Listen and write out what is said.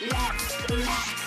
Let's.